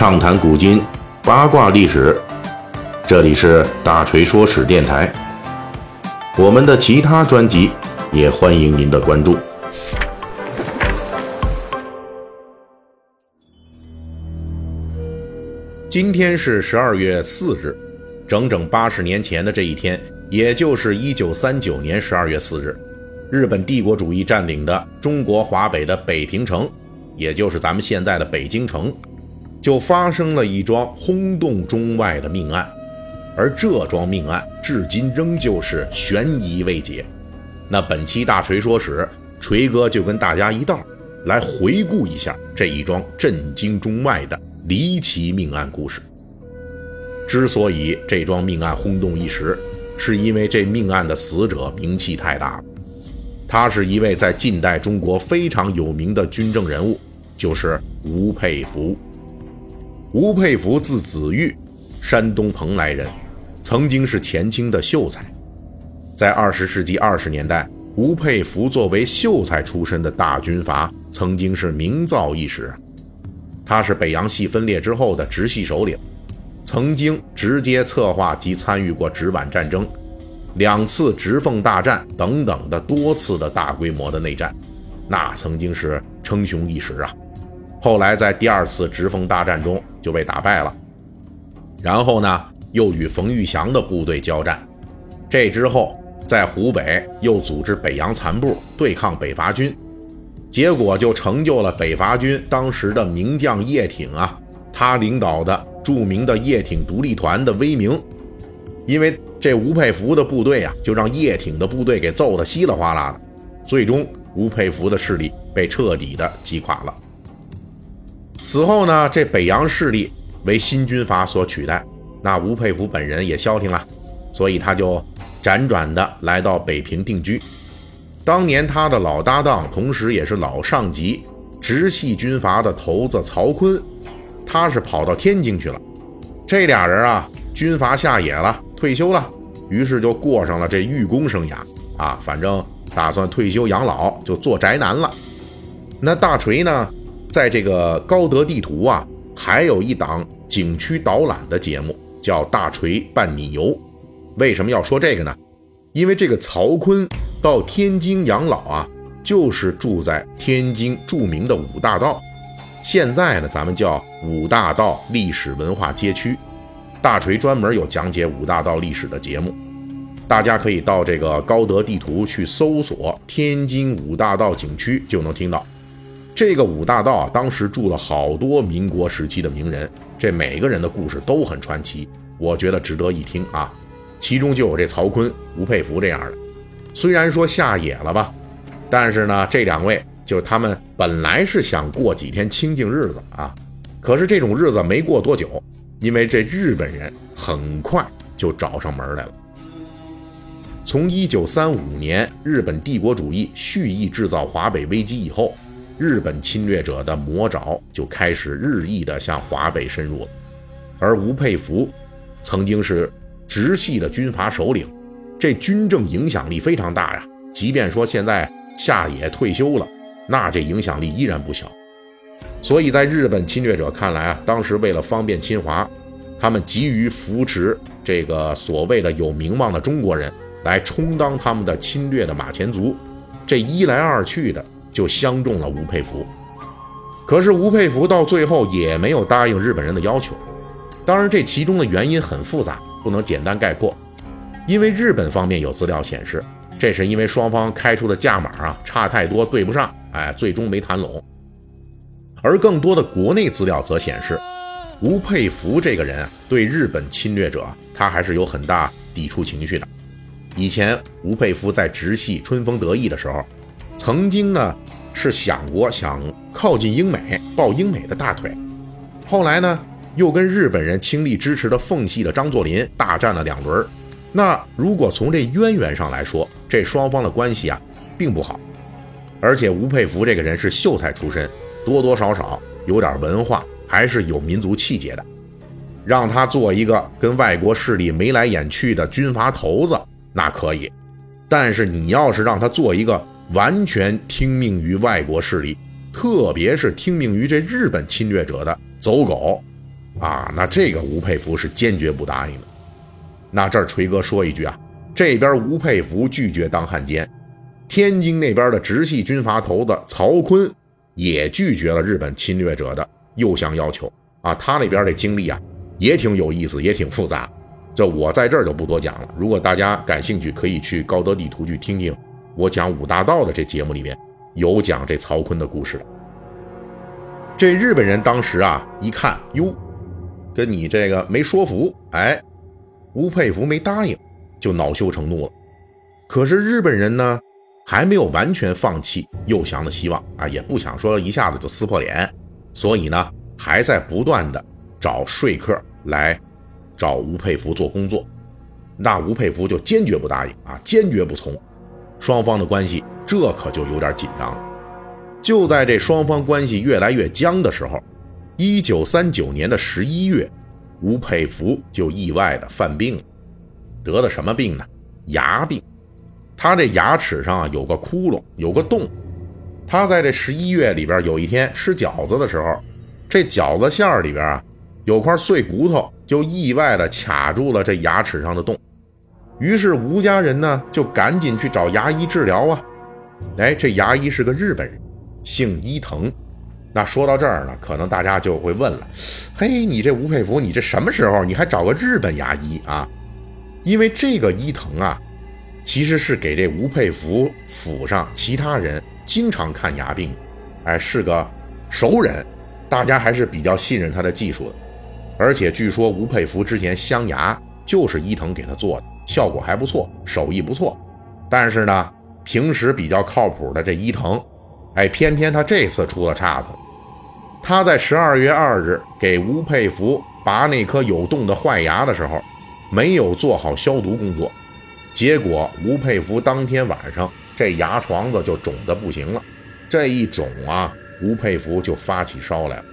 畅谈古今，八卦历史。这里是大锤说史电台。我们的其他专辑也欢迎您的关注。今天是十二月四日，整整八十年前的这一天，也就是一九三九年十二月四日，日本帝国主义占领的中国华北的北平城，也就是咱们现在的北京城。就发生了一桩轰动中外的命案，而这桩命案至今仍旧是悬疑未解。那本期大锤说史，锤哥就跟大家一道来回顾一下这一桩震惊中外的离奇命案故事。之所以这桩命案轰动一时，是因为这命案的死者名气太大了。他是一位在近代中国非常有名的军政人物，就是吴佩孚。吴佩孚字子玉，山东蓬莱人，曾经是前清的秀才。在二十世纪二十年代，吴佩孚作为秀才出身的大军阀，曾经是名噪一时。他是北洋系分裂之后的直系首领，曾经直接策划及参与过直皖战争、两次直奉大战等等的多次的大规模的内战，那曾经是称雄一时啊。后来在第二次直奉大战中就被打败了，然后呢又与冯玉祥的部队交战，这之后在湖北又组织北洋残部对抗北伐军，结果就成就了北伐军当时的名将叶挺啊，他领导的著名的叶挺独立团的威名，因为这吴佩孚的部队啊，就让叶挺的部队给揍得稀里哗啦的，最终吴佩孚的势力被彻底的击垮了。此后呢，这北洋势力为新军阀所取代，那吴佩孚本人也消停了，所以他就辗转的来到北平定居。当年他的老搭档，同时也是老上级，直系军阀的头子曹锟，他是跑到天津去了。这俩人啊，军阀下野了，退休了，于是就过上了这寓公生涯啊，反正打算退休养老，就做宅男了。那大锤呢？在这个高德地图啊，还有一档景区导览的节目，叫《大锤伴你游》。为什么要说这个呢？因为这个曹锟到天津养老啊，就是住在天津著名的五大道，现在呢，咱们叫五大道历史文化街区。大锤专门有讲解五大道历史的节目，大家可以到这个高德地图去搜索“天津五大道景区”，就能听到。这个五大道啊，当时住了好多民国时期的名人，这每个人的故事都很传奇，我觉得值得一听啊。其中就有这曹锟、吴佩孚这样的，虽然说下野了吧，但是呢，这两位就是他们本来是想过几天清静日子啊，可是这种日子没过多久，因为这日本人很快就找上门来了。从一九三五年日本帝国主义蓄意制造华北危机以后。日本侵略者的魔爪就开始日益的向华北深入了，而吴佩孚曾经是直系的军阀首领，这军政影响力非常大呀。即便说现在下野退休了，那这影响力依然不小。所以在日本侵略者看来啊，当时为了方便侵华，他们急于扶持这个所谓的有名望的中国人来充当他们的侵略的马前卒，这一来二去的。就相中了吴佩孚，可是吴佩孚到最后也没有答应日本人的要求。当然，这其中的原因很复杂，不能简单概括。因为日本方面有资料显示，这是因为双方开出的价码啊差太多，对不上，哎，最终没谈拢。而更多的国内资料则显示，吴佩孚这个人对日本侵略者，他还是有很大抵触情绪的。以前吴佩孚在直系春风得意的时候。曾经呢，是想过想靠近英美，抱英美的大腿。后来呢，又跟日本人倾力支持的奉系的张作霖大战了两轮。那如果从这渊源上来说，这双方的关系啊，并不好。而且吴佩孚这个人是秀才出身，多多少少有点文化，还是有民族气节的。让他做一个跟外国势力眉来眼去的军阀头子，那可以。但是你要是让他做一个，完全听命于外国势力，特别是听命于这日本侵略者的走狗，啊，那这个吴佩孚是坚决不答应的。那这儿锤哥说一句啊，这边吴佩孚拒绝当汉奸，天津那边的直系军阀头子曹锟也拒绝了日本侵略者的诱降要求啊。他那边的经历啊，也挺有意思，也挺复杂。这我在这儿就不多讲了。如果大家感兴趣，可以去高德地图去听听我讲五大道的这节目里面有讲这曹锟的故事。这日本人当时啊一看哟，跟你这个没说服，哎，吴佩孚没答应，就恼羞成怒了。可是日本人呢还没有完全放弃诱降的希望啊，也不想说一下子就撕破脸，所以呢还在不断的找说客来找吴佩孚做工作。那吴佩孚就坚决不答应啊，坚决不从。双方的关系这可就有点紧张了。就在这双方关系越来越僵的时候，一九三九年的十一月，吴佩孚就意外的犯病了，得的什么病呢？牙病。他这牙齿上啊有个窟窿，有个洞。他在这十一月里边有一天吃饺子的时候，这饺子馅里边啊有块碎骨头，就意外的卡住了这牙齿上的洞。于是吴家人呢就赶紧去找牙医治疗啊。哎，这牙医是个日本人。姓伊藤，那说到这儿呢，可能大家就会问了：嘿，你这吴佩孚，你这什么时候你还找个日本牙医啊？因为这个伊藤啊，其实是给这吴佩孚府上其他人经常看牙病，哎，是个熟人，大家还是比较信任他的技术的。而且据说吴佩孚之前镶牙就是伊藤给他做的，效果还不错，手艺不错。但是呢，平时比较靠谱的这伊藤。哎，偏偏他这次出了岔子。他在十二月二日给吴佩孚拔那颗有洞的坏牙的时候，没有做好消毒工作，结果吴佩孚当天晚上这牙床子就肿得不行了。这一肿啊，吴佩孚就发起烧来了。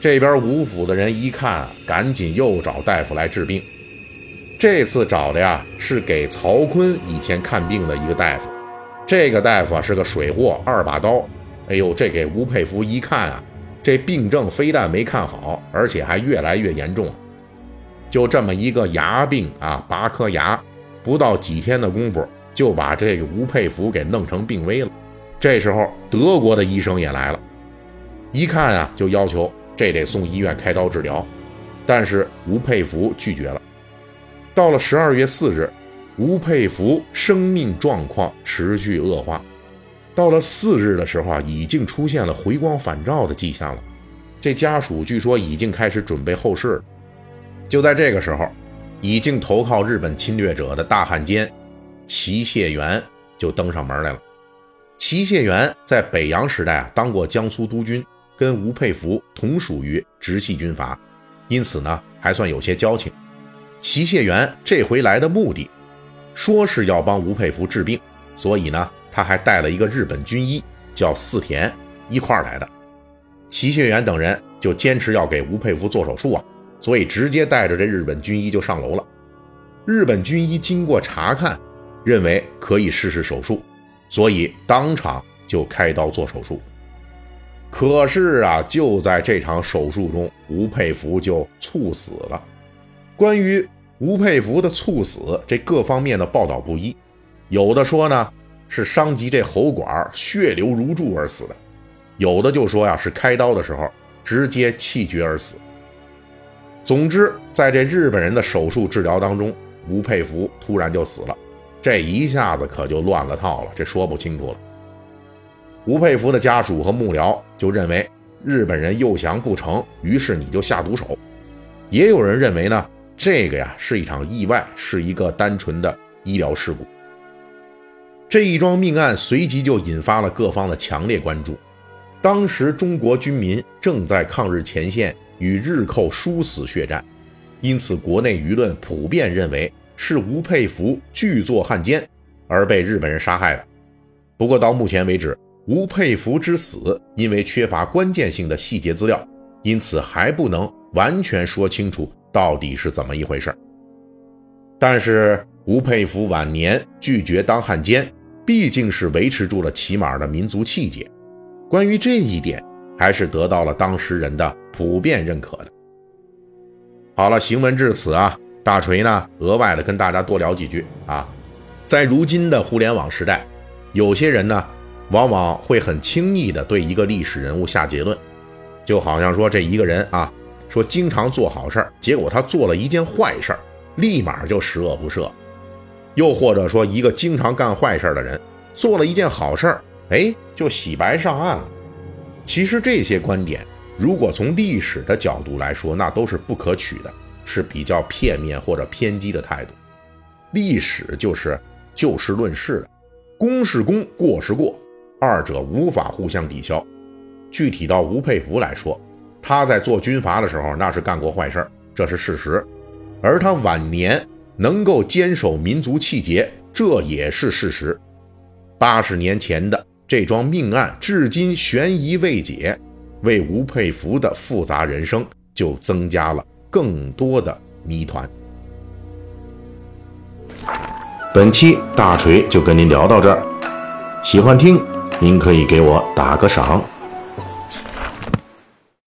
这边吴府的人一看，赶紧又找大夫来治病。这次找的呀，是给曹锟以前看病的一个大夫。这个大夫是个水货，二把刀。哎呦，这给吴佩孚一看啊，这病症非但没看好，而且还越来越严重。就这么一个牙病啊，拔颗牙，不到几天的功夫，就把这个吴佩孚给弄成病危了。这时候，德国的医生也来了，一看啊，就要求这得送医院开刀治疗。但是吴佩孚拒绝了。到了十二月四日。吴佩孚生命状况持续恶化，到了四日的时候啊，已经出现了回光返照的迹象了。这家属据说已经开始准备后事了。就在这个时候，已经投靠日本侵略者的大汉奸齐燮元就登上门来了。齐燮元在北洋时代啊当过江苏督军，跟吴佩孚同属于直系军阀，因此呢还算有些交情。齐燮元这回来的目的。说是要帮吴佩孚治病，所以呢，他还带了一个日本军医，叫四田一块来的。齐燮元等人就坚持要给吴佩孚做手术啊，所以直接带着这日本军医就上楼了。日本军医经过查看，认为可以试试手术，所以当场就开刀做手术。可是啊，就在这场手术中，吴佩孚就猝死了。关于。吴佩孚的猝死，这各方面的报道不一，有的说呢是伤及这喉管，血流如注而死的；有的就说呀是开刀的时候直接气绝而死。总之，在这日本人的手术治疗当中，吴佩孚突然就死了，这一下子可就乱了套了，这说不清楚了。吴佩孚的家属和幕僚就认为日本人诱降不成，于是你就下毒手；也有人认为呢。这个呀是一场意外，是一个单纯的医疗事故。这一桩命案随即就引发了各方的强烈关注。当时中国军民正在抗日前线与日寇殊死血战，因此国内舆论普遍认为是吴佩孚拒做汉奸而被日本人杀害了。不过到目前为止，吴佩孚之死因为缺乏关键性的细节资料，因此还不能完全说清楚。到底是怎么一回事？但是吴佩孚晚年拒绝当汉奸，毕竟是维持住了起码的民族气节。关于这一点，还是得到了当时人的普遍认可的。好了，行文至此啊，大锤呢额外的跟大家多聊几句啊，在如今的互联网时代，有些人呢往往会很轻易的对一个历史人物下结论，就好像说这一个人啊，说经常做好事儿，结果他做了一件坏事儿，立马就十恶不赦；又或者说一个经常干坏事儿的人，做了一件好事儿，哎，就洗白上岸了。其实这些观点，如果从历史的角度来说，那都是不可取的，是比较片面或者偏激的态度。历史就是就事论事的，功是功，过是过，二者无法互相抵消。具体到吴佩孚来说，他在做军阀的时候，那是干过坏事这是事实；而他晚年能够坚守民族气节，这也是事实。八十年前的。这桩命案至今悬疑未解，为吴佩孚的复杂人生就增加了更多的谜团。本期大锤就跟您聊到这儿，喜欢听您可以给我打个赏。